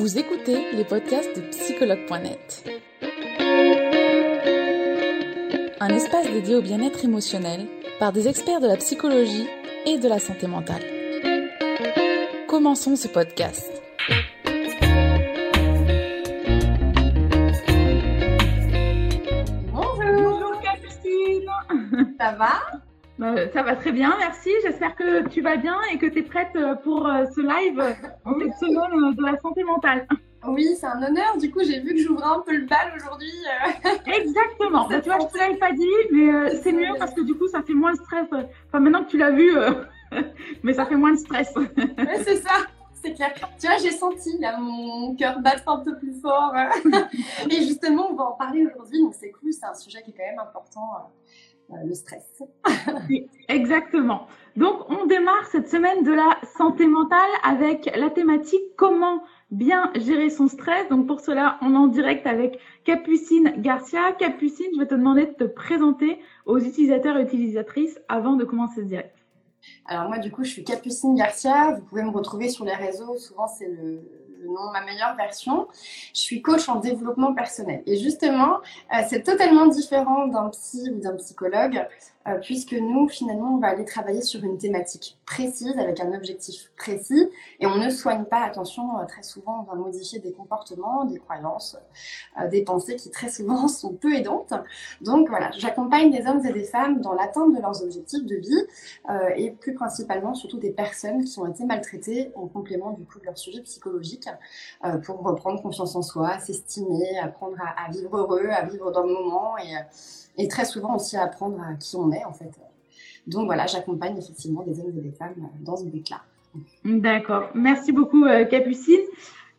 Vous écoutez les podcasts de psychologue.net. Un espace dédié au bien-être émotionnel par des experts de la psychologie et de la santé mentale. Commençons ce podcast. Bonjour Capucine Ça va? Ça va très bien, merci. J'espère que tu vas bien et que tu es prête euh, pour euh, ce live euh, cette semaine de la santé mentale. Oui, c'est un honneur. Du coup, j'ai vu que j'ouvrais un peu le bal aujourd'hui. Exactement. Bah, tu vois, je te l'avais pas dit, mais c'est mieux parce que du coup, ça fait moins de stress. Enfin, maintenant que tu l'as vu, mais ça fait moins de stress. C'est ça. C'est clair. Tu vois, j'ai senti là, mon cœur battre un peu plus fort. Et justement, on va en parler aujourd'hui. Donc, c'est cool. C'est un sujet qui est quand même important, le stress. Exactement. Donc, on démarre cette semaine de la santé mentale avec la thématique comment bien gérer son stress. Donc, pour cela, on est en direct avec Capucine Garcia. Capucine, je vais te demander de te présenter aux utilisateurs et utilisatrices avant de commencer ce direct. Alors, moi, du coup, je suis Capucine Garcia. Vous pouvez me retrouver sur les réseaux. Souvent, c'est le, le nom ma meilleure version. Je suis coach en développement personnel. Et justement, euh, c'est totalement différent d'un psy ou d'un psychologue, euh, puisque nous, finalement, on va aller travailler sur une thématique précise, avec un objectif précis, et on ne soigne pas, attention, euh, très souvent, on va modifier des comportements, des croyances, euh, des pensées qui très souvent sont peu aidantes. Donc voilà, j'accompagne des hommes et des femmes dans l'atteinte de leurs objectifs de vie, euh, et plus principalement, surtout des personnes qui ont été maltraitées en complément du coup de leur sujet psychologique, euh, pour reprendre confiance en soi, s'estimer, apprendre à, à vivre heureux, à vivre dans le moment, et, euh, et très souvent aussi à apprendre à qui on est en fait. Donc voilà, j'accompagne effectivement des hommes et des femmes euh, dans ce but-là. D'accord. Merci beaucoup, euh, Capucine.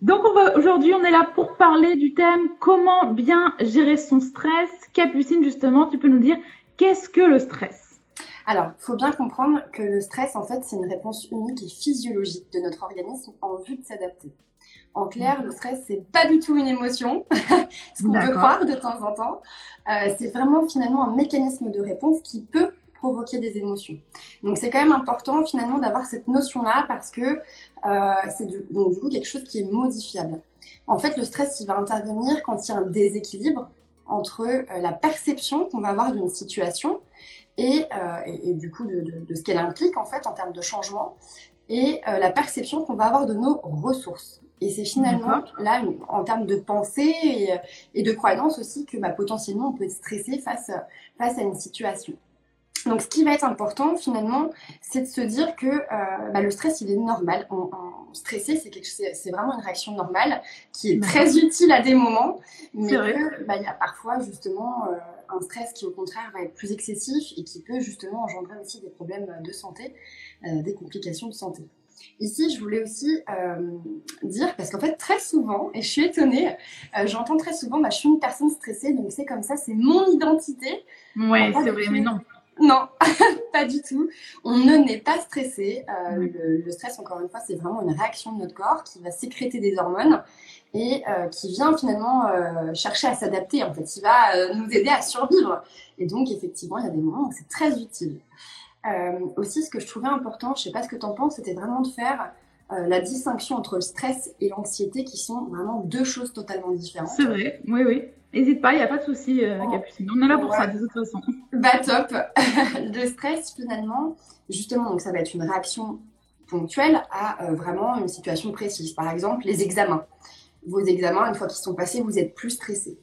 Donc, aujourd'hui, on est là pour parler du thème comment bien gérer son stress. Capucine, justement, tu peux nous dire qu'est-ce que le stress? Alors, il faut bien comprendre que le stress, en fait, c'est une réponse unique et physiologique de notre organisme en vue de s'adapter. En clair, le stress, c'est pas du tout une émotion, ce qu'on peut croire de temps en temps. Euh, c'est vraiment finalement un mécanisme de réponse qui peut provoquer des émotions. Donc, c'est quand même important finalement d'avoir cette notion-là parce que euh, c'est du, donc, du coup quelque chose qui est modifiable. En fait, le stress, il va intervenir quand il y a un déséquilibre entre euh, la perception qu'on va avoir d'une situation et, euh, et, et du coup de, de- de ce qu'elle implique en fait en termes de changement et euh, la perception qu'on va avoir de nos ressources. Et c'est finalement là une- en termes de pensée et, et de croyance aussi que bah, potentiellement on peut être stressé face, face à une situation. Donc ce qui va être important finalement, c'est de se dire que euh, bah, le stress il est normal. En stressé, c'est vraiment une réaction normale qui est très utile à des moments, mais bah, il y a parfois justement euh, un stress qui au contraire va être plus excessif et qui peut justement engendrer aussi des problèmes de santé, euh, des complications de santé. Ici, je voulais aussi euh, dire, parce qu'en fait, très souvent, et je suis étonnée, euh, j'entends très souvent, bah, je suis une personne stressée, donc c'est comme ça, c'est mon identité. Ouais, c'est vrai, mais non. Non, pas du tout. On ne n'est pas stressé. Euh, le, le stress, encore une fois, c'est vraiment une réaction de notre corps qui va sécréter des hormones et euh, qui vient finalement euh, chercher à s'adapter. En fait, il va nous aider à survivre. Et donc, effectivement, il y a des moments où c'est très utile. Aussi, ce que je trouvais important, je sais pas ce que tu en penses, c'était vraiment de faire la distinction entre le stress et l'anxiété qui sont vraiment deux choses totalement différentes. C'est vrai, oui, oui. N'hésite pas, il n'y a pas de souci, euh, Oh. Capucine. On est là pour Ouais. ça, de toute façon. Bah top. Le stress finalement, justement, donc ça va être une réaction ponctuelle à euh, vraiment une situation précise. Par exemple, les examens. Vos examens, une fois qu'ils sont passés, vous êtes plus stressé.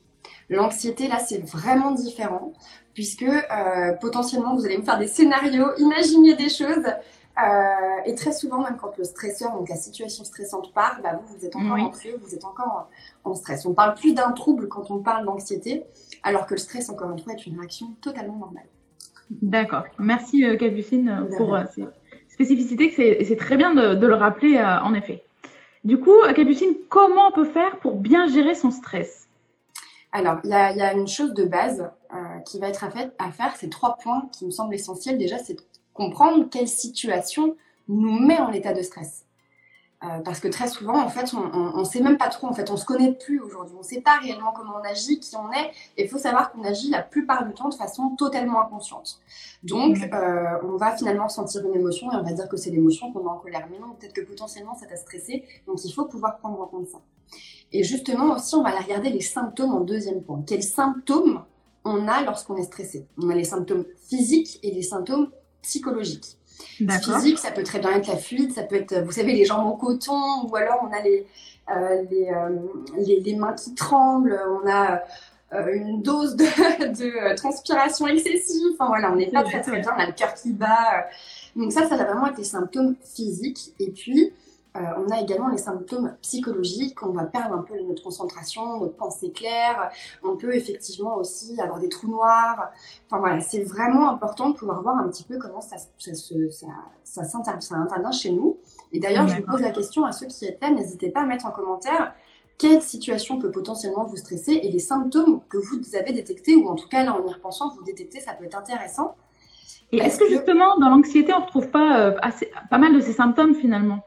L'anxiété, là, c'est vraiment différent, puisque euh, potentiellement, vous allez vous faire des scénarios, imaginer des choses. Euh, et très souvent, même quand le stresseur, donc la situation stressante part, bah, vous, vous êtes encore Oui. anxieux, vous êtes encore en, en stress. On parle plus d'un trouble quand on parle d'anxiété, alors que le stress, encore une fois, est une réaction totalement normale. D'accord. Merci, euh, Capucine, pour euh, ces spécificités. C'est très bien de, de le rappeler, euh, en effet. Du coup, Capucine, comment on peut faire pour bien gérer son stress? Alors, il y a, il y a une chose de base qui va être à, fait- à faire, c'est trois points qui me semblent essentiels. Déjà, c'est de comprendre quelle situation nous met en état de stress. Euh, parce que très souvent, en fait, on ne sait même pas trop, en fait, on se connaît plus aujourd'hui. On ne sait pas réellement comment on agit, qui on est. Et il faut savoir qu'on agit la plupart du temps de façon totalement inconsciente. Donc, euh, on va finalement sentir une émotion et on va dire que c'est l'émotion qu'on est en colère. Mais non, peut-être que potentiellement, ça t'a stressé. Donc, il faut pouvoir prendre en compte ça. Et justement, aussi, on va aller regarder les symptômes en deuxième point. Quels symptômes on a lorsqu'on est stressé? On a les symptômes physiques et les symptômes psychologiques. Physique, ça peut très bien être la fuite, ça peut être, vous savez, les jambes en coton, ou alors on a les, euh, euh, les, les, mains qui tremblent, on a euh, une dose de, de, transpiration excessive, enfin voilà, on n'est pas très très bien, on a le cœur qui bat. Donc ça, ça va vraiment être les symptômes physiques. Et puis, euh, on a également les symptômes psychologiques, on va perdre un peu notre concentration, notre pensée claire, on peut effectivement aussi avoir des trous noirs. Enfin voilà, c'est vraiment important de pouvoir voir un petit peu comment ça, ça, ça, ça, intervient chez nous. Et d'ailleurs, je vous pose la question à ceux qui êtes là, n'hésitez pas à mettre en commentaire quelle situation peut potentiellement vous stresser et les symptômes que vous avez détectés, ou en tout cas là en y repensant, vous détectez, ça peut être intéressant. Et est-ce que, justement dans l'anxiété, on ne retrouve pas euh, assez, pas mal de ces symptômes finalement?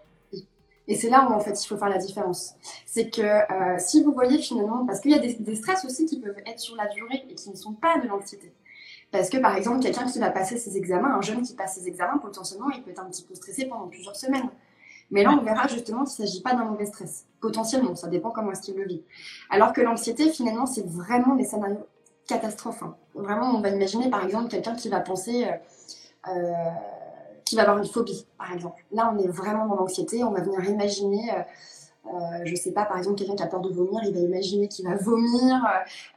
Et c'est là où en fait il faut faire la différence. C'est que euh, si vous voyez finalement, parce qu'il y a des, stress aussi qui peuvent être sur la durée et qui ne sont pas de l'anxiété. Parce que par exemple, quelqu'un qui va passer ses examens, un jeune qui passe ses examens, potentiellement, il peut être un petit peu stressé pendant plusieurs semaines. Mais là, on verra justement qu'il ne s'agit pas d'un mauvais stress. Potentiellement, ça dépend comment est-ce qu'il le vit. Alors que l'anxiété, finalement, c'est vraiment des scénarios catastrophes. Hein. Vraiment, on va imaginer par exemple quelqu'un qui va penser... Euh, euh qui va avoir une phobie, par exemple. Là, on est vraiment dans l'anxiété, on va venir imaginer, euh, euh, je sais pas, par exemple, quelqu'un qui a peur de vomir, il va imaginer qu'il va vomir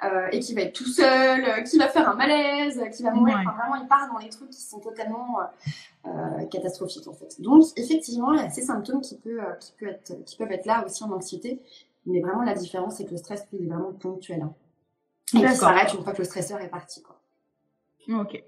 euh, et qu'il va être tout seul, qu'il va faire un malaise, qu'il va mourir. Enfin, vraiment, il part dans les trucs qui sont totalement catastrophiques, en fait. Donc, effectivement, il y a ces symptômes qui, peut, qui, peut être, qui peuvent être là aussi en anxiété, mais vraiment, la différence, c'est que le stress, il est vraiment ponctuel. Hein. Et qui s'arrête une fois que le stresseur est parti. Quoi. Ok.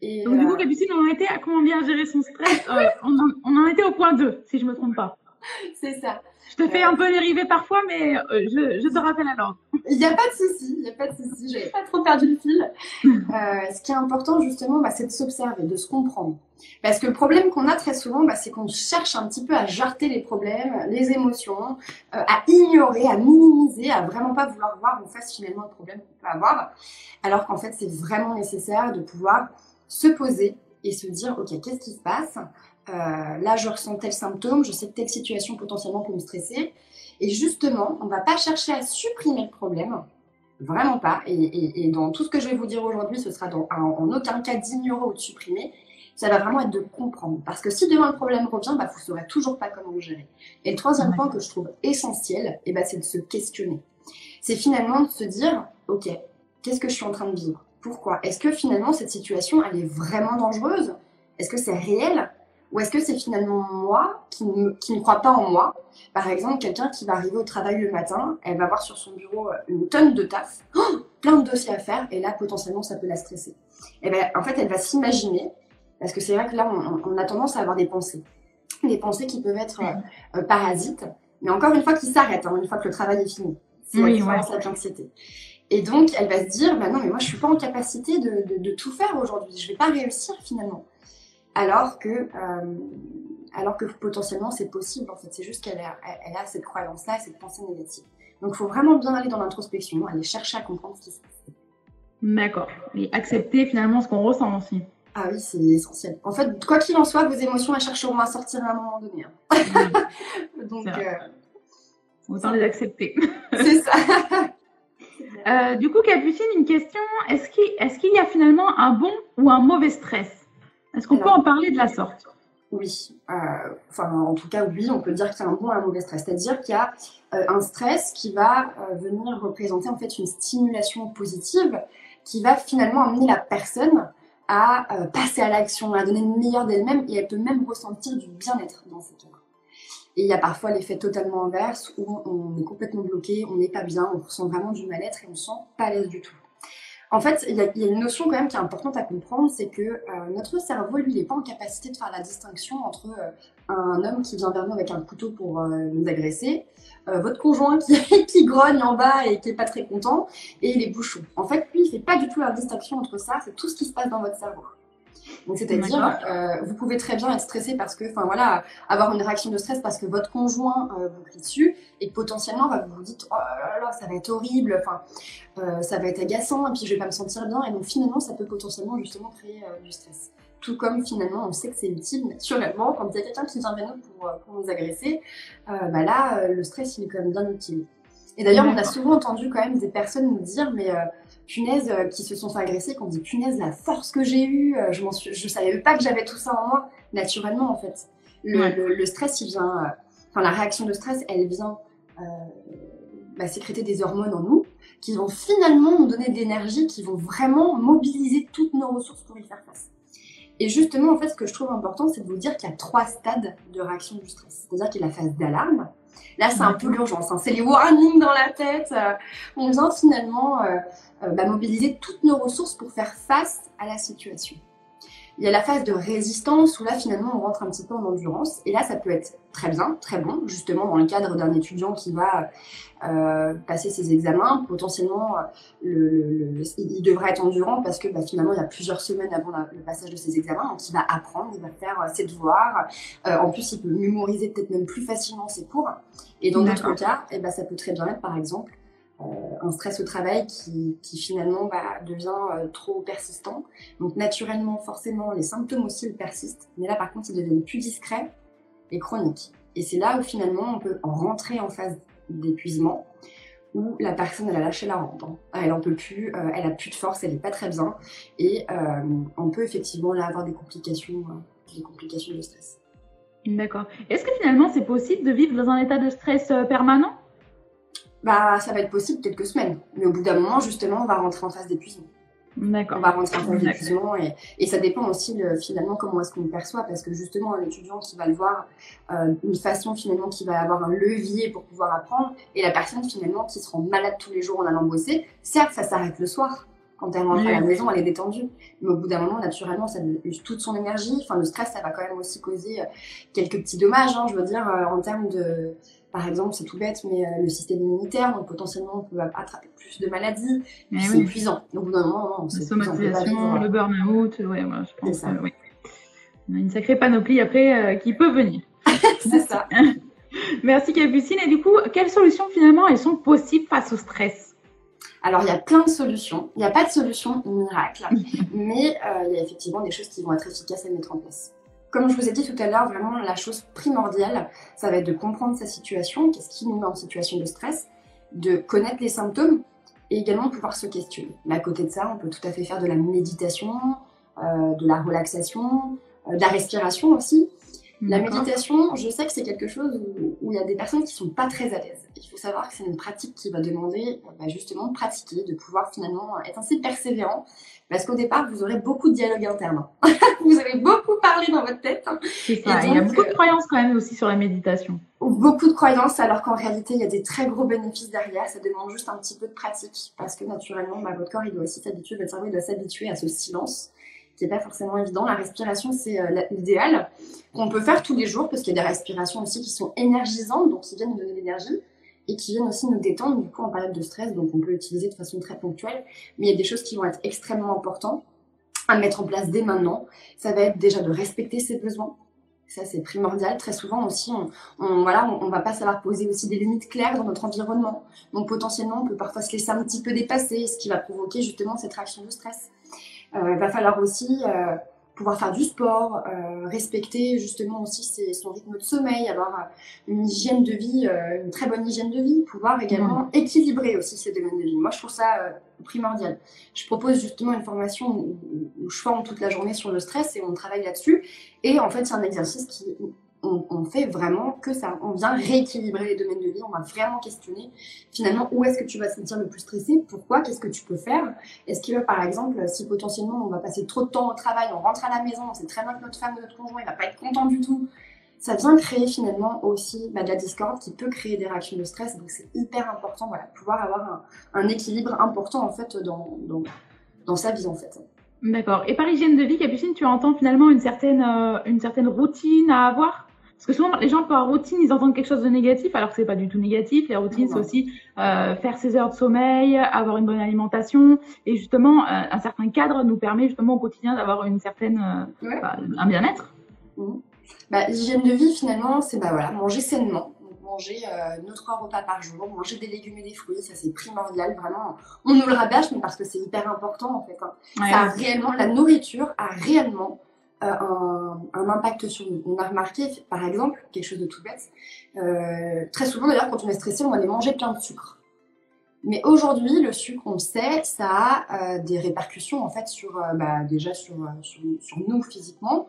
Donc, du coup, euh, Capucine, on en était à comment bien gérer son stress. Euh, on, en, était au point 2, si je ne me trompe pas. C'est ça. Je te fais un peu dériver parfois, mais euh, je, je, te rappelle alors. Il n'y a pas de souci, il n'y a pas de souci. Je n'avais pas trop perdu le fil. ce qui est important, justement, bah, c'est de s'observer, de se comprendre. Parce que le problème qu'on a très souvent, bah, c'est qu'on cherche un petit peu à jarter les problèmes, les émotions, à ignorer, à minimiser, à vraiment pas vouloir voir en face finalement le problème qu'on peut avoir. Alors qu'en fait, c'est vraiment nécessaire de pouvoir se poser et se dire, OK, qu'est-ce qui se passe? Euh, Là, je ressens tel symptôme, je sais que telle situation potentiellement peut me stresser. Et justement, on ne va pas chercher à supprimer le problème, vraiment pas. Et, dans tout ce que je vais vous dire aujourd'hui, ce sera en aucun cas d'ignorer ou de supprimer. Ça va vraiment être de comprendre. Parce que si demain le problème revient, bah, vous ne saurez toujours pas comment le gérer. Et le troisième point que je trouve essentiel, eh ben, c'est de se questionner. C'est finalement de se dire, OK, qu'est-ce que je suis en train de vivre? Pourquoi? Est-ce que finalement cette situation, elle est vraiment dangereuse? Est-ce que c'est réel? Ou est-ce que c'est finalement moi qui ne, qui ne crois pas en moi? Par exemple, quelqu'un qui va arriver au travail le matin, elle va voir sur son bureau euh, une tonne de taf, oh, plein de dossiers à faire, et là, potentiellement, ça peut la stresser. Et eh ben, en fait, elle va s'imaginer, parce que c'est vrai que là, on, a tendance à avoir des pensées. Des pensées qui peuvent être euh, euh, parasites, mais encore une fois, qui s'arrêtent, hein, une fois que le travail est fini. C'est oui, différence l'anxiété. Et donc, elle va se dire, bah non, mais moi, je suis pas en capacité de, de, tout faire aujourd'hui. Je vais pas réussir finalement. Alors que, euh, alors que potentiellement, c'est possible. En fait, c'est juste qu'elle a, elle a cette croyance-là, cette pensée négative. Donc, il faut vraiment bien aller dans l'introspection, aller chercher à comprendre ce qui se passe. D'accord. Et accepter finalement ce qu'on ressent aussi. Ah oui, c'est essentiel. En fait, quoi qu'il en soit, vos émotions, elles chercheront à sortir à un moment donné. Hein. Donc, euh... autant les accepter. c'est ça. Euh, du coup, Capucine, une question. Est-ce qu'il y a finalement un bon ou un mauvais stress? Est-ce qu'on peut en parler de la sorte? Oui. Euh, enfin, en tout cas, oui, on peut dire qu'il y a un bon ou un mauvais stress. C'est-à-dire qu'il y a euh, un stress qui va venir représenter en fait une stimulation positive qui va finalement amener la personne à passer à l'action, à donner le meilleur d'elle-même et elle peut même ressentir du bien-être dans ce cas. Et il y a parfois l'effet totalement inverse où on est complètement bloqué, on n'est pas bien, on ressent vraiment du mal-être et on ne sent pas à l'aise du tout. En fait, il y, a, une notion quand même qui est importante à comprendre, c'est que euh, notre cerveau, lui, n'est pas en capacité de faire la distinction entre euh, un homme qui vient vers nous avec un couteau pour euh, nous agresser, votre conjoint qui, qui, grogne en bas et qui est pas très content, et les bouchons. En fait, lui, il fait pas du tout la distinction entre ça, c'est tout ce qui se passe dans votre cerveau. C'est-à-dire, euh, vous pouvez très bien être stressé parce que, enfin voilà, avoir une réaction de stress parce que votre conjoint euh, vous crie dessus et potentiellement bah, vous vous dites, oh là là, ça va être horrible, enfin, euh, ça va être agaçant et puis je vais pas me sentir bien. Et donc finalement, ça peut potentiellement justement créer du stress. Tout comme finalement, on sait que c'est utile naturellement quand il y a quelqu'un qui vient vers nous pour, pour nous agresser, bah là, le stress il est quand même bien utile. Et d'ailleurs, on a souvent entendu quand même des personnes nous dire, mais punaise, euh, qui se sont fait agresser, qu'on dit punaise, la force que j'ai eue, euh, je, suis, je savais pas que j'avais tout ça en moi, naturellement en fait. Le, stress, il vient, euh, enfin la réaction de stress, elle vient bah, sécréter des hormones en nous qui vont finalement nous donner de l'énergie, qui vont vraiment mobiliser toutes nos ressources pour y faire face. Et justement, en fait, ce que je trouve important, c'est de vous dire qu'il y a trois stades de réaction du stress. C'est-à-dire qu'il y a la phase d'alarme. Là, c'est un peu l'urgence. Hein. C'est les warnings dans la tête. on vient finalement euh, bah, mobiliser toutes nos ressources pour faire face à la situation. Il y a la phase de résistance où là finalement on rentre un petit peu en endurance. Et là ça peut être très bien, très bon, justement dans le cadre d'un étudiant qui va euh, passer ses examens, potentiellement le, il devrait être endurant parce que bah, finalement il y a plusieurs semaines avant le passage de ses examens, donc il va apprendre, il va faire euh, ses devoirs, en plus il peut mémoriser peut-être même plus facilement ses cours. Et dans d'autres cas, eh ben, ça peut très bien être par exemple euh, un stress au travail qui, finalement bah, devient euh, trop persistant. Donc naturellement, forcément, les symptômes aussi persistent, mais là par contre, ils deviennent plus discrets et chroniques. Et c'est là où finalement on peut rentrer en phase d'épuisement, où la personne elle a lâché la rampe, hein. elle en peut plus, euh, elle a plus de force, elle est pas très bien, et on peut effectivement là avoir des complications, des complications de stress. D'accord. Est-ce que finalement c'est possible de vivre dans un état de stress permanent? Bah, ça va être possible quelques semaines. Mais au bout d'un moment, justement, on va rentrer en phase d'épuisement. D'accord. On va rentrer en phase d'épuisement et, et, ça dépend aussi finalement comment est-ce qu'on le perçoit parce que justement un étudiant qui va le voir euh, une façon finalement qui va avoir un levier pour pouvoir apprendre et la personne finalement qui se rend malade tous les jours en allant bosser, certes ça s'arrête le soir. Quand elle rentre à la maison, elle est détendue. Mais au bout d'un moment, naturellement, ça use toute son énergie. Enfin, le stress, ça va quand même aussi causer euh, quelques petits dommages, hein, je veux dire, euh, en termes de, par exemple, c'est tout bête, mais euh, le système immunitaire, donc potentiellement on peut attraper plus de maladies, eh c'est épuisant. Donc au bout d'un moment, on somatisation, le burn-out, ouais, ouais, je pense. Ça. oui. On a une sacrée panoplie après euh, qui peut venir. c'est ça. Merci Capucine. Et du coup, quelles solutions finalement elles sont possibles face au stress? Alors, il y a plein de solutions. Il n'y a pas de solution miracle, mais euh, il y a effectivement des choses qui vont être efficaces à mettre en place. Comme je vous ai dit tout à l'heure, vraiment la chose primordiale, ça va être de comprendre sa situation, qu'est-ce qui nous met en situation de stress, de connaître les symptômes et également pouvoir se questionner. Mais à côté de ça, on peut tout à fait faire de la méditation, euh, de la relaxation, euh, de la respiration aussi. La méditation, je sais que c'est quelque chose où, il y a des personnes qui sont pas très à l'aise. Il faut savoir que c'est une pratique qui va demander bah, justement de pratiquer, de pouvoir finalement être assez persévérant, parce qu'au départ, vous aurez beaucoup de dialogue interne. vous allez beaucoup parler dans votre tête. C'est ça. il y a beaucoup de croyances quand même aussi sur la méditation. Beaucoup de croyances, alors qu'en réalité, il y a des très gros bénéfices derrière. Ça demande juste un petit peu de pratique, parce que naturellement, bah, votre corps, il doit aussi s'habituer, votre cerveau, il doit s'habituer à ce silence qui n'est pas forcément évident. La respiration, c'est euh, l'idéal qu'on peut faire tous les jours parce qu'il y a des respirations aussi qui sont énergisantes, donc qui viennent nous donner de l'énergie et qui viennent aussi nous détendre du coup en période de stress, donc on peut l'utiliser de façon très ponctuelle. Mais il y a des choses qui vont être extrêmement importantes à mettre en place dès maintenant. Ça va être déjà de respecter ses besoins. Ça, c'est primordial. Très souvent aussi, on, on voilà, on, va pas savoir poser aussi des limites claires dans notre environnement. Donc, potentiellement, on peut parfois se laisser un petit peu dépasser, ce qui va provoquer justement cette réaction de stress. Euh, il va falloir aussi euh, pouvoir faire du sport, euh, respecter justement aussi son rythme de sommeil, avoir une hygiène de vie, une très bonne hygiène de vie, pouvoir également équilibrer aussi ces domaines de vie. Moi, je trouve ça primordial. Je propose justement une formation où, où, je forme toute la journée sur le stress et on travaille là-dessus. Et en fait, c'est un exercice qui on, fait vraiment que ça. On vient rééquilibrer les domaines de vie, on va vraiment questionner finalement où est-ce que tu vas te sentir le plus stressé, pourquoi, qu'est-ce que tu peux faire? Est-ce que par exemple, si potentiellement on va passer trop de temps au travail, on rentre à la maison, on sait très bien que notre femme ou notre conjoint il va pas être content du tout, ça vient créer finalement aussi bah, de la discorde qui peut créer des réactions de stress. Donc c'est hyper important, voilà, pouvoir avoir un, équilibre important en fait dans, dans, sa vie en fait. D'accord. Et par hygiène de vie, Capucine, tu entends finalement une certaine, euh, une certaine routine à avoir? Parce que souvent, les gens par routine, ils entendent quelque chose de négatif, alors que c'est pas du tout négatif. La routine, c'est aussi euh, faire ses heures de sommeil, avoir une bonne alimentation, et justement, euh, un certain cadre nous permet justement au quotidien d'avoir une certaine, euh, bah, un bien-être. Mmh. Bah, L'hygiène de vie, finalement, c'est bah, voilà, manger sainement, manger euh, nos trois repas par jour, manger des légumes et des fruits, ça c'est primordial, vraiment. On nous le rabâche, mais parce que c'est hyper important en fait. Hein. ça a réellement, la nourriture a réellement euh, un, impact sur nous. On a remarqué, par exemple, quelque chose de tout bête, euh, très souvent d'ailleurs quand on est stressé, on va aller manger plein de sucre. Mais aujourd'hui, le sucre, on le sait, ça a euh, des répercussions en fait sur, bah, déjà sur, sur, nous physiquement,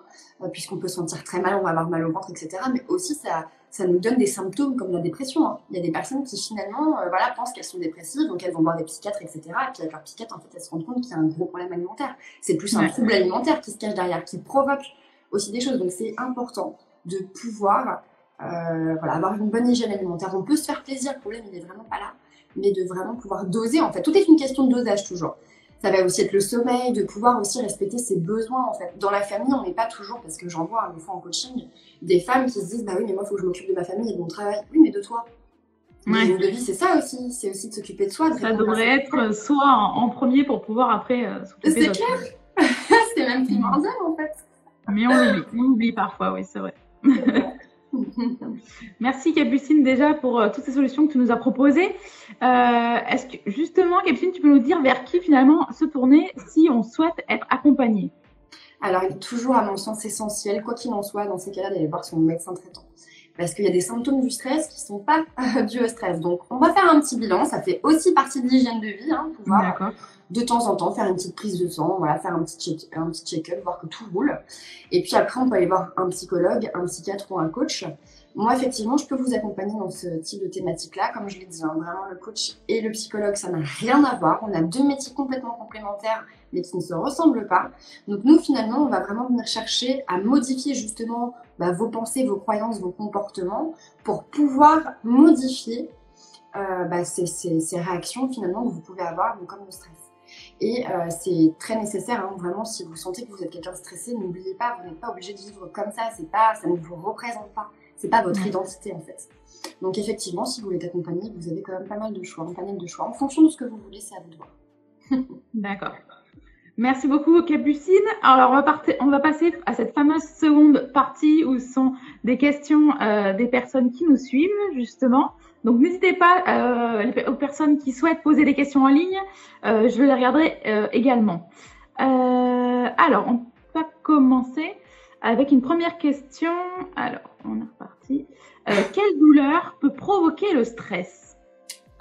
puisqu'on peut se sentir très mal, on va avoir mal au ventre, etc. Mais aussi, ça, ça nous donne des symptômes comme la dépression. Hein. Il y a des personnes qui finalement voilà, pensent qu'elles sont dépressives, donc elles vont voir des psychiatres, etc. Et puis avec leur psychiatre, en fait, elles se rendent compte qu'il y a un gros problème alimentaire. C'est plus un trouble alimentaire qui se cache derrière, qui provoque aussi des choses. Donc c'est important de pouvoir voilà, avoir une bonne hygiène alimentaire. On peut se faire plaisir, le problème il n'est vraiment pas là mais de vraiment pouvoir doser. En fait, tout est une question de dosage toujours. Ça va aussi être le sommeil, de pouvoir aussi respecter ses besoins. En fait, dans la famille, on n'est pas toujours, parce que j'en vois hein, des fois en coaching, des femmes qui se disent bah oui, mais moi, il faut que je m'occupe de ma famille et de mon travail. Oui, mais de toi. Ouais. de vie, c'est ça aussi. C'est aussi de s'occuper de soi. ça devrait être soi en, premier pour pouvoir après euh, s'occuper de C'est clair. c'est même primordial en fait. Mais on oublie, on oublie parfois, oui, c'est vrai. Merci Capucine déjà pour euh, toutes ces solutions que tu nous as proposées. Euh, Est-ce que justement, Capucine, tu peux nous dire vers qui finalement se tourner si on souhaite être accompagné? Alors, il est toujours, à mon sens, essentiel, quoi qu'il en soit, dans ces cas-là, d'aller voir son médecin traitant. Parce qu'il y a des symptômes du stress qui ne sont pas euh, dus au stress. Donc, on va faire un petit bilan. Ça fait aussi partie de l'hygiène de vie, hein, pouvoir de temps en temps faire une petite prise de sang, voilà, faire un petit check, un petit check-up, voir que tout roule. Et puis après, on peut aller voir un psychologue, un psychiatre ou un coach. Moi, effectivement, je peux vous accompagner dans ce type de thématique-là. Comme je l'ai dit, hein, vraiment, le coach et le psychologue, ça n'a rien à voir. On a deux métiers complètement complémentaires, mais qui ne se ressemblent pas. Donc, nous, finalement, on va vraiment venir chercher à modifier justement bah, vos pensées, vos croyances, vos comportements pour pouvoir modifier euh, bah, ces, réactions, finalement, que vous pouvez avoir, comme le stress. Et euh, c'est très nécessaire, hein, vraiment, si vous sentez que vous êtes quelqu'un de stressé, n'oubliez pas, vous n'êtes pas obligé de vivre comme ça, pas, ça ne vous représente pas, c'est pas votre identité en fait. Donc effectivement, si vous voulez être accompagné, vous avez quand même pas mal de choix, un panel de choix. En fonction de ce que vous voulez, c'est à vous de voir. D'accord. Merci beaucoup Capucine. Alors on va, partir, on va, passer à cette fameuse seconde partie où ce sont des questions euh, des personnes qui nous suivent justement. Donc n'hésitez pas euh, aux personnes qui souhaitent poser des questions en ligne, euh, je les regarderai également. Alors, on va commencer avec une première question. Alors, on est reparti. Euh, quelle douleur peut provoquer le stress?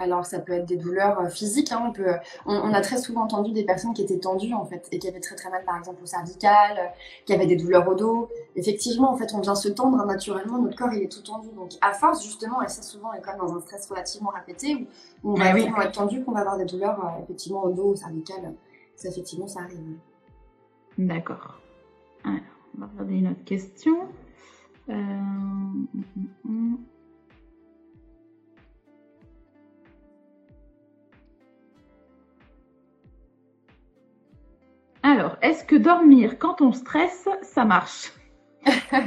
Alors, ça peut être des douleurs euh, physiques. Hein. On, peut, on, a très souvent entendu des personnes qui étaient tendues, en fait, et qui avaient très très mal, par exemple, au cervical, euh, qui avaient des douleurs au dos. Effectivement, en fait, on vient se tendre naturellement, notre corps, il est tout tendu. Donc, à force, justement, et ça souvent est quand même dans un stress relativement répété, où on va oui. être tendu, qu'on va avoir des douleurs, euh, effectivement, au dos, au cervical. Ça, effectivement, ça arrive. D'accord. Alors, on va regarder une autre question. Euh... Alors, est-ce que dormir quand on stresse, ça marche? euh,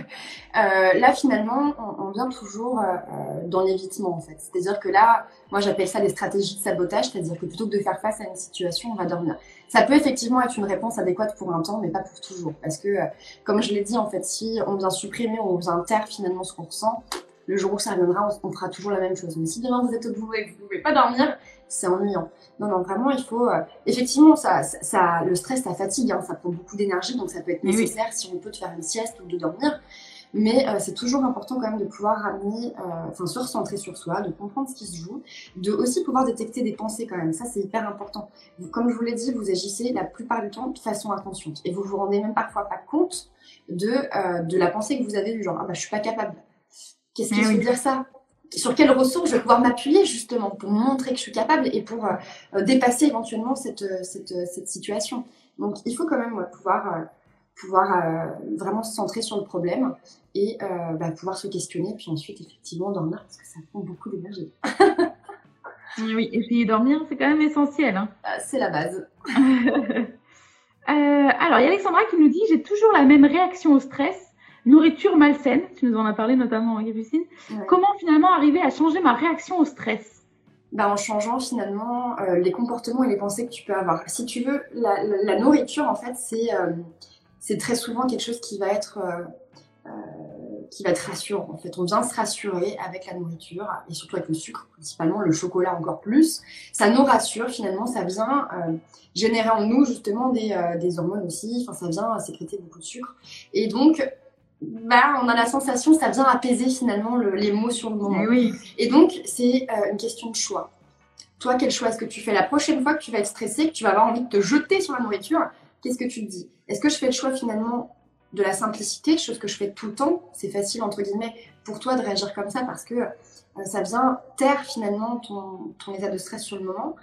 là, finalement, on, vient toujours euh, euh, dans l'évitement, en fait. C'est-à-dire que là, moi, j'appelle ça des stratégies de sabotage, c'est-à-dire que plutôt que de faire face à une situation, on va dormir. Ça peut effectivement être une réponse adéquate pour un temps, mais pas pour toujours. Parce que, comme je l'ai dit, en fait, si on vient supprimer on vient taire finalement ce qu'on ressent, le jour où ça reviendra, on, on, fera toujours la même chose. Mais si demain vous êtes au boulot et que vous ne pouvez pas dormir, c'est ennuyant. Non, non, vraiment, il faut. Euh, effectivement, ça, ça, le stress, ça fatigue, hein, ça prend beaucoup d'énergie, donc ça peut être nécessaire oui. si on peut faire une sieste ou de dormir. Mais euh, c'est toujours important quand même de pouvoir ramener, euh, enfin se recentrer sur soi, de comprendre ce qui se joue, de aussi pouvoir détecter des pensées quand même. Ça, c'est hyper important. Comme je vous l'ai dit, vous agissez la plupart du temps de façon inconsciente et vous vous rendez même parfois pas compte de, de la pensée que vous avez du genre ah bah je suis pas capable. Qu'est-ce qui veut dire ça? Sur quelles ressources je vais pouvoir m'appuyer justement pour montrer que je suis capable et pour euh, dépasser éventuellement cette, cette, cette, situation? Donc il faut quand même ouais, pouvoir, euh, pouvoir euh, vraiment se centrer sur le problème et bah, pouvoir se questionner, puis ensuite effectivement dormir parce que ça prend beaucoup d'énergie. oui, et puis dormir c'est quand même essentiel. Hein. c'est la base. alors il y a Alexandra qui nous dit j'ai toujours la même réaction au stress nourriture malsaine, tu nous en as parlé notamment, Capucine. Comment finalement arriver à changer ma réaction au stress? Bah, en changeant finalement euh, les comportements et les pensées que tu peux avoir. Si tu veux, la, nourriture, en fait, c'est euh, c'est très souvent quelque chose qui va être euh, qui va être rassurant. En fait, on vient se rassurer avec la nourriture et surtout avec le sucre, principalement le chocolat encore plus. Ça nous rassure finalement, ça vient générer en nous justement des, des hormones aussi. Enfin, ça vient sécréter beaucoup de sucre et donc bah, on a la sensation, ça vient apaiser finalement les mots sur le moment. Eh et donc, c'est euh, une question de choix. Toi, quel choix est-ce que tu fais la prochaine fois que tu vas être stressé, que tu vas avoir envie de te jeter sur la nourriture Qu'est-ce que tu te dis? Est-ce que je fais le choix finalement de la simplicité, chose que je fais tout le temps? C'est facile, entre guillemets, pour toi de réagir comme ça parce que euh, ça vient taire finalement ton, ton état de stress sur le moment.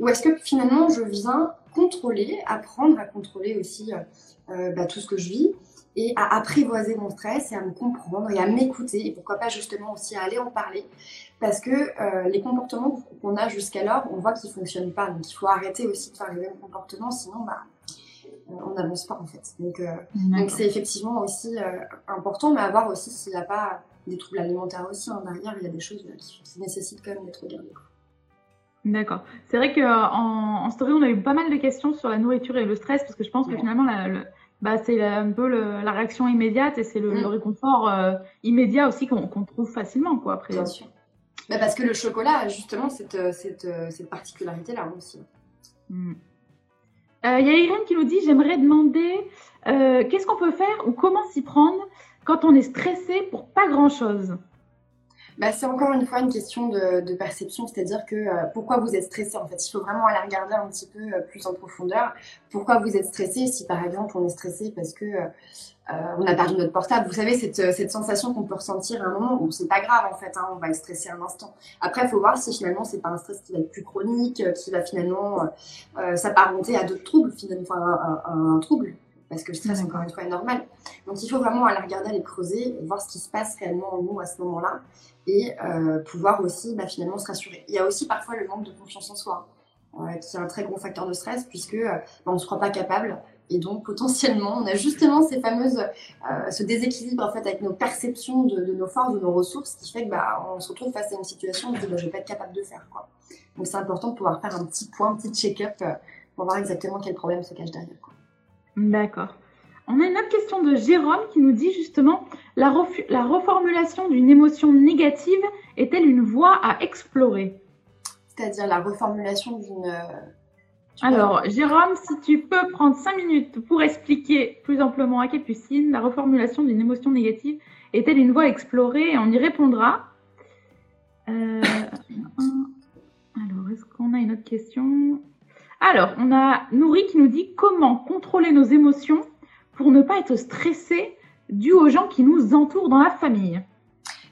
Ou est-ce que finalement je viens contrôler, apprendre à contrôler aussi euh, bah, tout ce que je vis? Et à apprivoiser mon stress et à me comprendre et à m'écouter et pourquoi pas justement aussi à aller en parler parce que euh, les comportements qu'on a jusqu'alors, on voit qu'ils fonctionnent pas. Donc il faut arrêter aussi de faire les mêmes comportements, sinon bah, euh, on n'avance pas en fait. Donc euh, c'est effectivement aussi important, mais à voir aussi s'il n'y a pas des troubles alimentaires aussi en arrière, il y a des choses qui, nécessitent quand même d'être regardées. D'accord. C'est vrai qu'en en, story, on a eu pas mal de questions sur la nourriture et le stress, parce que je pense que finalement, la, bah, c'est un peu la réaction immédiate et c'est le, mm. réconfort euh, immédiat aussi qu'on trouve facilement. Quoi, après. Bien sûr. Bah, parce que le chocolat a justement cette, euh, cette, euh, cette particularité-là aussi. Mm. Il y a Irène qui nous dit J'aimerais demander qu'est-ce qu'on peut faire ou comment s'y prendre quand on est stressé pour pas grand-chose? Bah, c'est encore une fois une question de, perception, c'est-à-dire que euh, pourquoi vous êtes stressé en fait, il faut vraiment aller regarder un petit peu euh, plus en profondeur. Pourquoi vous êtes stressé Si par exemple on est stressé parce que euh, on a perdu notre portable, vous savez cette, cette sensation qu'on peut ressentir à un moment où c'est pas grave en fait, hein, on va être stressé un instant. Après, il faut voir si finalement c'est pas un stress qui va être plus chronique, qui va finalement s'apparenter à d'autres troubles, finalement, enfin un trouble parce que le stress, encore une fois, est normal. Donc, il faut vraiment aller regarder, aller creuser, voir ce qui se passe réellement en nous à ce moment-là et euh, pouvoir aussi bah, finalement se rassurer. Il y a aussi parfois le manque de confiance en soi, euh, qui est un très gros facteur de stress, puisque euh, bah, on ne se croit pas capable. Et donc, potentiellement, on a justement ces fameuses, ce déséquilibre en fait avec nos perceptions de, nos forces, de nos ressources, qui fait que bah, on se retrouve face à une situation où on dit bah, je vais pas être capable de faire. Quoi. Donc, c'est important de pouvoir faire un petit point, un petit check-up pour voir exactement quel problème se cache derrière. D'accord. On a une autre question de Jérôme qui nous dit justement la, reformulation d'une émotion négative est-elle une voie à explorer? C'est-à-dire la reformulation d'une. Euh, Alors, Jérôme, si tu peux prendre 5 minutes pour expliquer plus amplement à Capucine, la reformulation d'une émotion négative est-elle une voie à explorer? Et on y répondra. Euh, alors, est-ce qu'on a une autre question? Alors, on a Nouri qui nous dit comment contrôler nos émotions pour ne pas être stressé dû aux gens qui nous entourent dans la famille.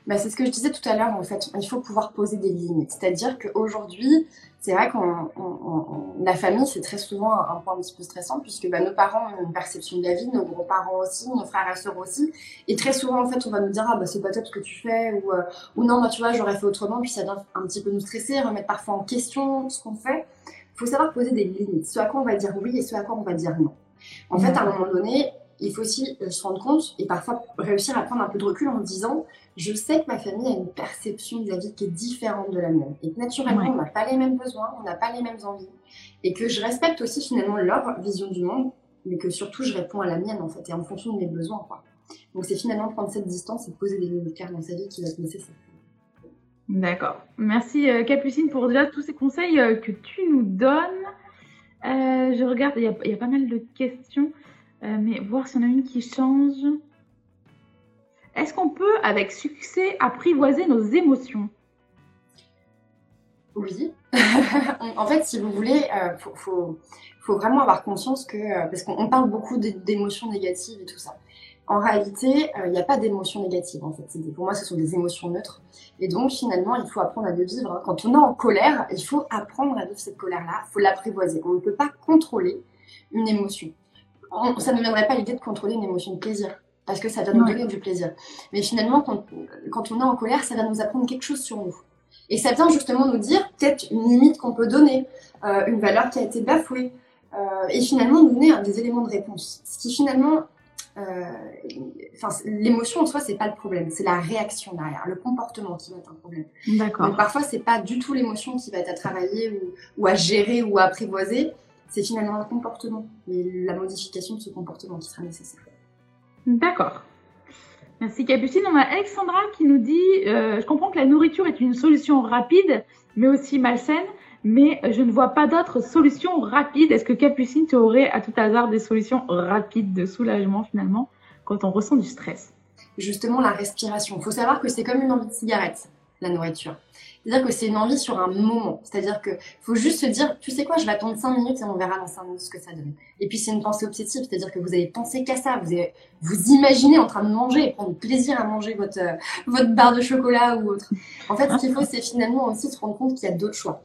Bah, c'est ce que je disais tout à l'heure, en fait, il faut pouvoir poser des limites. C'est-à-dire qu'aujourd'hui, c'est vrai qu'on la famille, c'est très souvent un, point un petit peu stressant, puisque bah, nos parents ont une perception de la vie, nos grands-parents aussi, nos frères et sœurs aussi. Et très souvent, en fait, on va nous dire, ah bah c'est pas top ce que tu fais, ou, euh, ou non, bah, tu vois, j'aurais fait autrement, puis ça vient un petit peu nous stresser, remettre parfois en question ce qu'on fait. Il faut savoir poser des limites, ce à quoi on va dire oui et ce à quoi on va dire non. En fait, à un moment donné, il faut aussi euh, se rendre compte et parfois réussir à prendre un peu de recul en disant je sais que ma famille a une perception de la vie qui est différente de la mienne et que naturellement on n'a pas les mêmes besoins, on n'a pas les mêmes envies et que je respecte aussi finalement leur vision du monde mais que surtout je réponds à la mienne en fait et en fonction de mes besoins quoi. Donc c'est finalement prendre cette distance et poser des limites claires dans sa vie qui va être nécessaire. D'accord. Merci euh, Capucine pour déjà tous ces conseils euh, que tu nous donnes. je regarde, il y, a pas mal de questions. Euh, mais voir s'il y en a une qui change. Est-ce qu'on peut, avec succès, apprivoiser nos émotions? Oui. en fait, si vous voulez, euh, faut, vraiment avoir conscience que, euh, parce qu'on parle beaucoup d'émotions négatives et tout ça. En réalité, il n'y a pas d'émotions négatives en fait. Pour moi, ce sont des émotions neutres. Et donc, finalement, il faut apprendre à les vivre. Hein. Quand on est en colère, il faut apprendre à vivre cette colère-là. Il faut l'apprivoiser. On ne peut pas contrôler une émotion ça ne viendrait pas l'idée de contrôler une émotion de plaisir, parce que ça va nous donner du plaisir. Mais finalement, quand, on est en colère, ça va nous apprendre quelque chose sur nous. Et ça vient justement nous dire peut-être une limite qu'on peut donner, euh, une valeur qui a été bafouée, euh, et finalement nous donner des éléments de réponse. Ce qui finalement enfin, l'émotion en soi, c'est pas le problème, c'est la réaction derrière, le comportement qui va être un problème. D'accord. Donc parfois, c'est pas du tout l'émotion qui va être à travailler ou, à gérer ou à apprivoiser, c'est finalement le comportement et la modification de ce comportement qui sera nécessaire. D'accord. Merci Capucine. On a Alexandra qui nous dit euh, Je comprends que la nourriture est une solution rapide, mais aussi malsaine, mais je ne vois pas d'autres solutions rapides. Est-ce que Capucine, tu aurais à tout hasard des solutions rapides de soulagement finalement quand on ressent du stress? Justement, la respiration. Il faut savoir que c'est comme une envie de cigarette, la nourriture. C'est-à-dire que c'est une envie sur un moment. C'est-à-dire qu'il faut juste se dire, tu sais quoi, je vais attendre 5 minutes et on verra dans 5 minutes ce que ça donne. Et puis c'est une pensée obsessive, c'est-à-dire que vous avez pensé qu'à ça, vous, vous imaginez en train de manger et prendre plaisir à manger votre, euh, votre barre de chocolat ou autre. En fait, ce qu'il faut, c'est finalement aussi se rendre compte qu'il y a d'autres choix.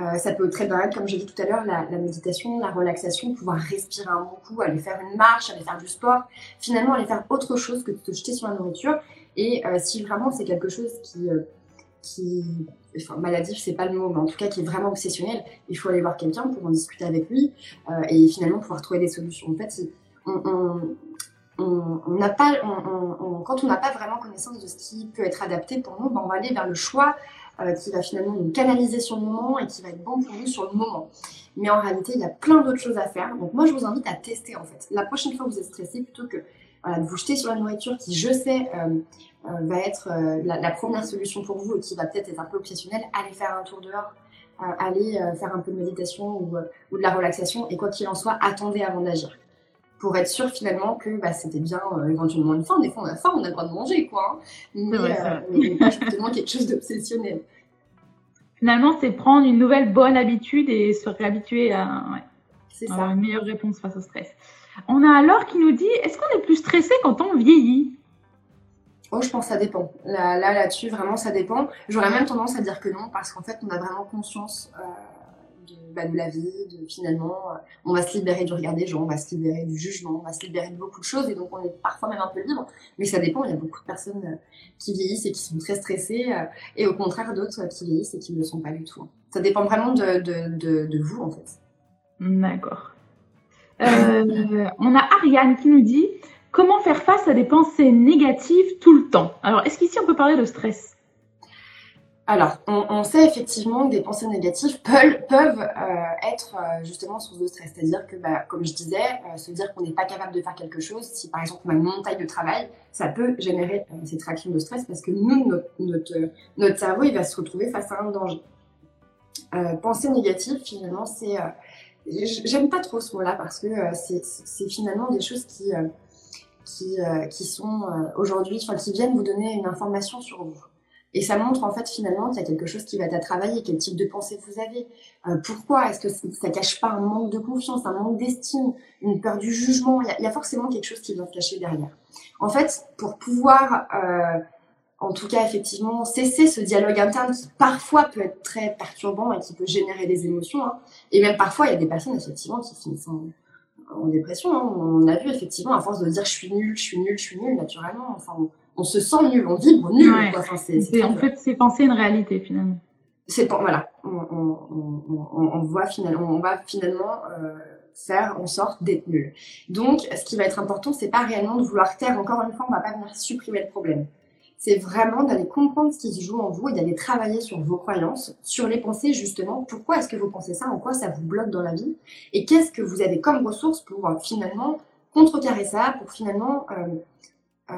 Euh, ça peut très bien être, comme j'ai dit tout à l'heure, la, méditation, la relaxation, pouvoir respirer un bon coup, aller faire une marche, aller faire du sport, finalement aller faire autre chose que de te jeter sur la nourriture. Et euh, si vraiment c'est quelque chose qui, qui enfin, maladif, c'est pas le mot, mais en tout cas qui est vraiment obsessionnel, il faut aller voir quelqu'un pour en discuter avec lui euh, et finalement pouvoir trouver des solutions. En fait, on, on, pas, quand on n'a pas vraiment connaissance de ce qui peut être adapté pour nous, ben on va aller vers le choix qui va finalement nous canaliser sur le moment et qui va être bon pour nous sur le moment. Mais en réalité, il y a plein d'autres choses à faire. Donc moi, je vous invite à tester en fait. La prochaine fois que vous êtes stressé, plutôt que de vous jeter sur la nourriture qui, je sais, euh, euh, va être euh, la, première solution pour vous et qui va peut-être être un peu obsessionnelle, allez faire un tour dehors, allez faire un peu de méditation ou, de la relaxation et quoi qu'il en soit, attendez avant d'agir pour être sûr finalement que bah, c'était bien éventuellement une faim. Des fois, on a faim, on a le droit de manger, quoi. Hein. Mais, mais, pas justement quelque chose d'obsessionnel. Finalement, c'est prendre une nouvelle bonne habitude et se réhabituer à, ouais, à une meilleure réponse face au stress. On a alors qui nous dit est-ce qu'on est plus stressé quand on vieillit? Oh, je pense que ça dépend. Là, là, là-dessus, vraiment, ça dépend. J'aurais même tendance à dire que non, parce qu'en fait, on a vraiment conscience euh, de, bah, de, la vie, de finalement, euh, on va se libérer du regard des gens, on va se libérer du jugement, on va se libérer de beaucoup de choses, et donc on est parfois même un peu libre. Mais ça dépend. Il y a beaucoup de personnes euh, qui vieillissent et qui sont très stressées, et au contraire d'autres qui vieillissent et qui ne le sont pas du tout. Ça dépend vraiment de vous, en fait. D'accord. on a Ariane qui nous dit Comment faire face à des pensées négatives tout le temps? Alors, est-ce qu'ici on peut parler de stress? Alors, on, sait effectivement que des pensées négatives peuvent, euh, être euh, justement source de stress. C'est-à-dire que, bah, comme je disais, euh, se dire qu'on n'est pas capable de faire quelque chose, si par exemple on a une montagne de travail, ça peut générer cette réaction de stress parce que nous, notre, cerveau, il va se retrouver face à un danger. pensée négative, finalement, c'est... J'aime pas trop ce mot-là parce que c'est finalement des choses qui sont aujourd'hui, qui viennent vous donner une information sur vous. Et ça montre en fait finalement qu'il y a quelque chose qui va à travailler, quel type de pensée vous avez. Euh, pourquoi Est-ce que ça cache pas un manque de confiance, un manque d'estime, une peur du jugement? Il y, a, forcément quelque chose qui vient se cacher derrière. En fait, pour pouvoir, en tout cas effectivement, cesser ce dialogue interne qui parfois peut être très perturbant et qui peut générer des émotions, hein, et même parfois il y a des personnes effectivement qui finissent en, en dépression. Hein. On a vu effectivement, à force de dire je suis nul, je suis nul, je suis nul, naturellement, on, se sent nul, on vibre nul. Enfin, c'est, en fait, c'est penser une réalité finalement. C'est voilà, on, voit finalement, on va finalement euh, faire en sorte d'être nul. Donc, ce qui va être important, c'est pas réellement de vouloir taire. Encore une fois, on va pas venir supprimer le problème c'est vraiment d'aller comprendre ce qui se joue en vous et d'aller travailler sur vos croyances, sur les pensées justement. Pourquoi est-ce que vous pensez ça? En quoi ça vous bloque dans la vie? Et qu'est-ce que vous avez comme ressources pour euh, finalement contrecarrer ça, pour finalement euh, euh,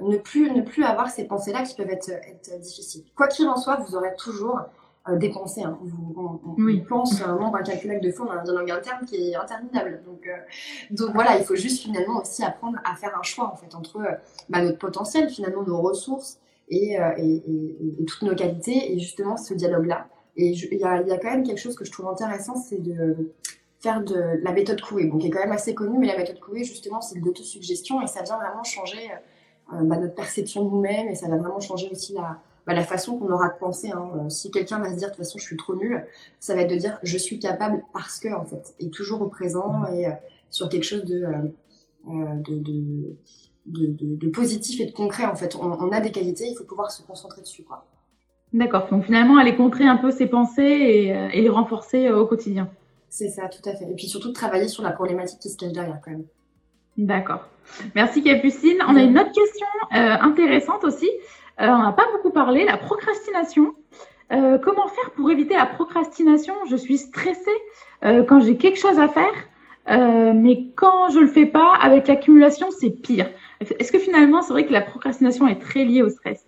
ne, plus, ne plus avoir ces pensées-là qui peuvent être, être difficiles. Quoi qu'il en soit, vous aurez toujours euh, dépenser. Hein. On, pense un nombre incalculable de fonds dans un dialogue interne qui est interminable. Donc, euh, donc voilà, il faut juste finalement aussi apprendre à faire un choix en fait entre bah, notre potentiel, finalement nos ressources et, et, toutes nos qualités et justement ce dialogue-là. Et il y a, y a, quand même quelque chose que je trouve intéressant, c'est de faire de la méthode Coué, bon, qui est quand même assez connue, mais la méthode Coué, justement, c'est de l'autosuggestion et ça vient vraiment changer bah, notre perception de nous-mêmes et ça va vraiment changer aussi la, bah, la façon qu'on aura de penser. Hein. Euh, si quelqu'un va se dire de toute façon je suis trop nul, ça va être de dire je suis capable parce que en fait, et toujours au présent et euh, sur quelque chose de, euh, de, de, de, positif et de concret en fait. On, a des qualités, il faut pouvoir se concentrer dessus quoi. D'accord. Donc finalement, aller contrer un peu ses pensées et, et les renforcer au quotidien. C'est ça, tout à fait. Et puis surtout de travailler sur la problématique qui se cache derrière quand même. D'accord. Merci Capucine. On a une autre question euh, intéressante aussi. Euh, on n'a pas beaucoup parlé, la procrastination. Euh, comment faire pour éviter la procrastination? Je suis stressée quand j'ai quelque chose à faire, mais quand je le fais pas, avec l'accumulation, c'est pire. Est-ce que finalement, c'est vrai que la procrastination est très liée au stress?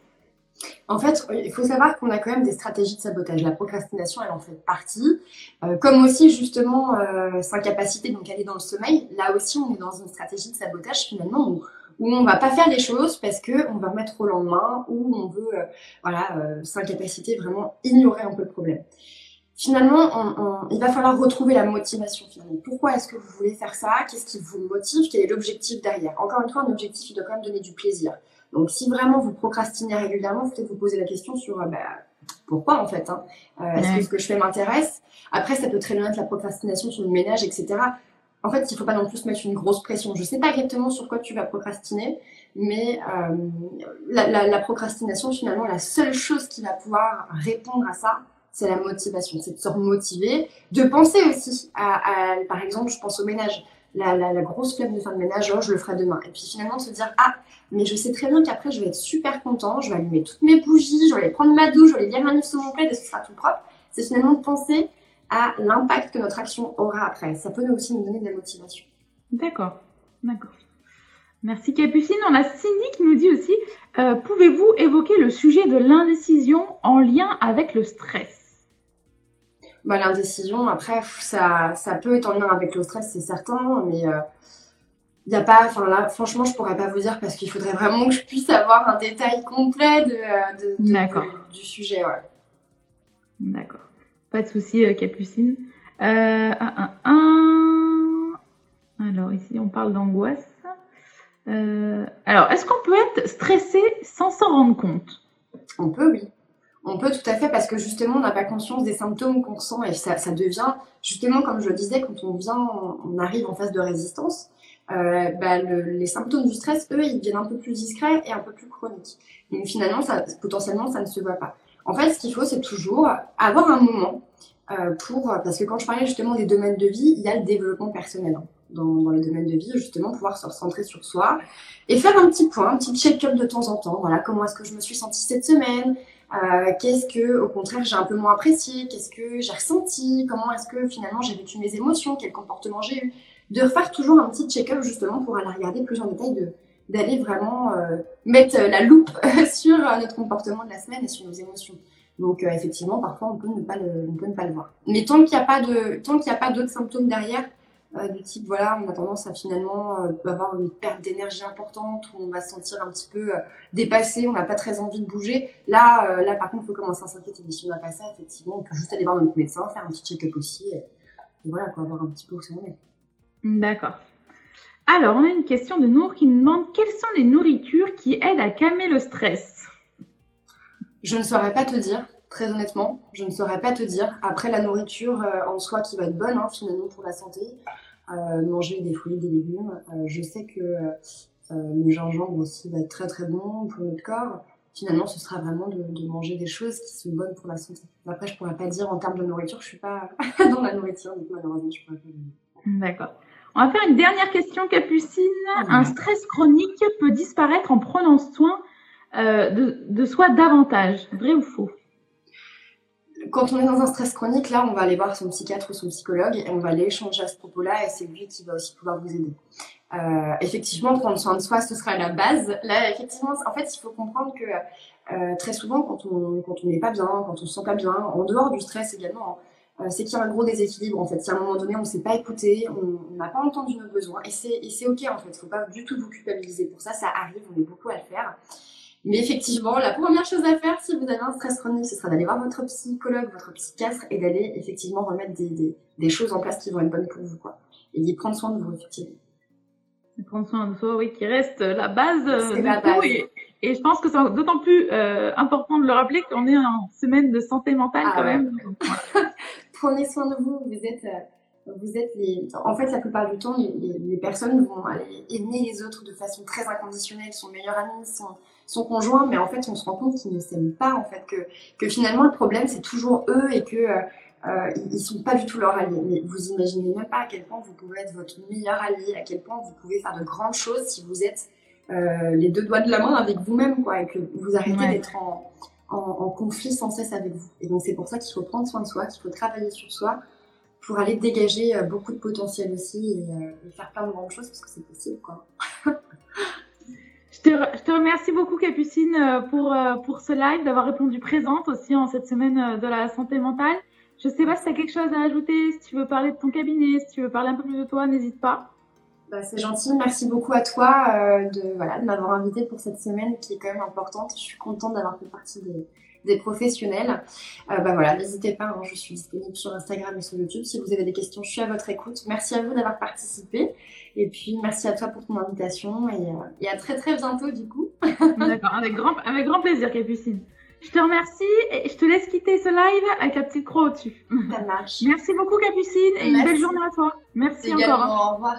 En fait, il faut savoir qu'on a quand même des stratégies de sabotage. La procrastination, elle en fait partie. Euh, comme aussi, justement, euh, sans capacité, donc aller dans le sommeil. Là aussi, on est dans une stratégie de sabotage, finalement, où, où on va pas faire les choses parce que on va remettre au lendemain, ou on veut, euh, voilà, euh, sans capacité, vraiment ignorer un peu le problème. Finalement, il va falloir retrouver la motivation, finalement. Pourquoi est-ce que vous voulez faire ça? Qu'est-ce qui vous motive? Quel est l'objectif derrière? Encore une fois, un objectif, il doit quand même donner du plaisir. Donc, si vraiment vous procrastinez régulièrement, peut-être vous poser la question sur euh, bah, pourquoi en fait. Hein euh, Est-ce que ce que je fais m'intéresse? Après, ça peut très bien être la procrastination sur le ménage, etc. En fait, il ne faut pas non plus mettre une grosse pression. Je ne sais pas exactement sur quoi tu vas procrastiner, mais euh, la, la, la, procrastination, finalement, la seule chose qui va pouvoir répondre à ça, c'est la motivation. C'est de se remotiver, de penser aussi à, à, par exemple, je pense au ménage la, grosse flemme de faire le ménage, oh, je le ferai demain. Et puis finalement, de se dire, ah, mais je sais très bien qu'après, je vais être super content, je vais allumer toutes mes bougies, je vais aller prendre ma douche, je vais aller lire un livre sur mon plaid et ce sera tout propre. C'est finalement de penser à l'impact que notre action aura après. Ça peut aussi nous donner de la motivation. D'accord, d'accord. Merci Capucine. On a Cindy qui nous dit aussi, euh, pouvez-vous évoquer le sujet de l'indécision en lien avec le stress? Bah, l'indécision, après, ça, ça peut être en lien avec le stress, c'est certain, mais il euh, n'y a pas, enfin là, franchement, je pourrais pas vous dire parce qu'il faudrait vraiment que je puisse avoir un détail complet de, de, de, du sujet. Ouais. D'accord. Pas de souci, euh, Capucine. Euh, un, un, un. Alors, ici, on parle d'angoisse. Euh, alors, est-ce qu'on peut être stressé sans s'en rendre compte? On peut, oui. On peut tout à fait parce que justement on n'a pas conscience des symptômes qu'on ressent et ça, devient justement comme je le disais quand on vient, on arrive en phase de résistance, euh, bah, le, les symptômes du stress, eux, ils deviennent un peu plus discrets et un peu plus chroniques. Donc finalement, ça, potentiellement, ça ne se voit pas. En fait, ce qu'il faut, c'est toujours avoir un moment euh, pour, parce que quand je parlais justement des domaines de vie, il y a le développement personnel. Hein, dans, dans, les domaines de vie, justement, pouvoir se recentrer sur soi et faire un petit point, un petit check-up de temps en temps. Voilà, comment est-ce que je me suis sentie cette semaine? Euh, qu'est-ce que, au contraire, j'ai un peu moins apprécié? Qu'est-ce que j'ai ressenti? Comment est-ce que finalement j'ai vécu mes émotions? Quel comportement j'ai eu? De refaire toujours un petit check-up justement pour aller regarder plus en détail, d'aller vraiment euh, mettre la loupe sur notre comportement de la semaine et sur nos émotions. Donc euh, effectivement, parfois on peut ne pas le, on peut ne pas le voir. Mais tant qu'il n'y a pas de, tant qu'il n'y a pas d'autres symptômes derrière, euh, du type voilà on a tendance à finalement euh, avoir une perte d'énergie importante où on va se sentir un petit peu euh, dépassé on n'a pas très envie de bouger. Là euh, là par contre il faut commencer à s'inquiéter mais si on n'a pas ça effectivement. On peut juste aller voir notre médecin faire un petit check-up aussi et, et, voilà quoi voir un petit peu où ça en est. D'accord. Alors on a une question de Nour qui nous demande quelles sont les nourritures qui aident à calmer le stress? Je ne saurais pas te dire très honnêtement, je ne saurais pas te dire. Après, la nourriture euh, en soi qui va être bonne, hein, finalement, pour la santé, manger des fruits, des légumes. Euh, je sais que euh, le gingembre aussi va être très très bon pour notre corps. Finalement, ce sera vraiment de, de, manger des choses qui sont bonnes pour la santé. Après, je pourrais pas dire en termes de nourriture, je suis pas dans la nourriture, donc malheureusement, je pourrais pas dire. D'accord. On va faire une dernière question, Capucine. Ah, Un stress chronique peut disparaître en prenant soin euh, de, de soi davantage. Vrai ou faux? Quand on est dans un stress chronique, là, on va aller voir son psychiatre ou son psychologue et on va aller échanger à ce propos-là et c'est lui qui va aussi pouvoir vous aider. Euh, effectivement, prendre soin de soi, ce sera la base. Là, effectivement, en fait, il faut comprendre que euh, très souvent, quand on quand on n'est pas bien, quand on se sent pas bien, en dehors du stress également, euh, c'est qu'il y a un gros déséquilibre. En fait, si à un moment donné, on ne s'est pas écouté, on n'a pas entendu nos besoins, et c'est ok en fait. Il faut pas du tout vous culpabiliser pour ça. Ça arrive, on est beaucoup à le faire. Mais effectivement, la première chose à faire si vous avez un stress chronique, ce sera d'aller voir votre psychologue, votre psychiatre et d'aller effectivement remettre des, des, des, choses en place qui vont être bonnes pour vous. Quoi. Et d'y prendre soin de vous, effectivement. Prendre soin de soi, oui, qui reste la base. C'est la base. Et, et, je pense que c'est d'autant plus euh, important de le rappeler qu'on est en semaine de santé mentale ah, quand ouais. même. Prenez soin de vous, vous êtes... Euh, vous êtes les... En fait, la plupart du temps, les, les, les, personnes vont aller aimer les autres de façon très inconditionnelle, son meilleur ami, son, son conjoint, mais en fait, on se rend compte qu'ils ne s'aiment pas, en fait, que, que finalement, le problème, c'est toujours eux et que, euh, euh, ils sont pas du tout leurs alliés. Mais vous imaginez même pas à quel point vous pouvez être votre meilleur allié, à quel point vous pouvez faire de grandes choses si vous êtes euh, les deux doigts de la main avec vous-même, quoi, et que vous arrêtez d'être en, en, conflit sans cesse avec vous. Et donc c'est pour ça qu'il faut prendre soin de soi, qu'il faut travailler sur soi pour aller dégager beaucoup de potentiel aussi et, faire plein de grandes choses parce que c'est possible, quoi. Je te, je te, remercie beaucoup, Capucine, pour, pour ce live, d'avoir répondu présente aussi en cette semaine de la santé mentale. Je sais pas si tu as quelque chose à ajouter, si tu veux parler de ton cabinet, si tu veux parler un peu plus de toi, n'hésite pas. Bah, c'est gentil, merci beaucoup à toi euh, de, voilà, de m'avoir invité pour cette semaine qui est quand même importante. Je suis contente d'avoir fait partie des, des professionnels. Euh, bah voilà, n'hésitez pas, hein, je suis disponible sur Instagram et sur YouTube. Si vous avez des questions, je suis à votre écoute. Merci à vous d'avoir participé. Et puis, merci à toi pour ton invitation et, euh, et à très très bientôt du coup. D'accord, avec grand, avec grand plaisir, Capucine. Je te remercie et je te laisse quitter ce live avec la petite croix au-dessus. Ça marche. Merci beaucoup Capucine et une belle journée à toi. Merci encore. Au revoir.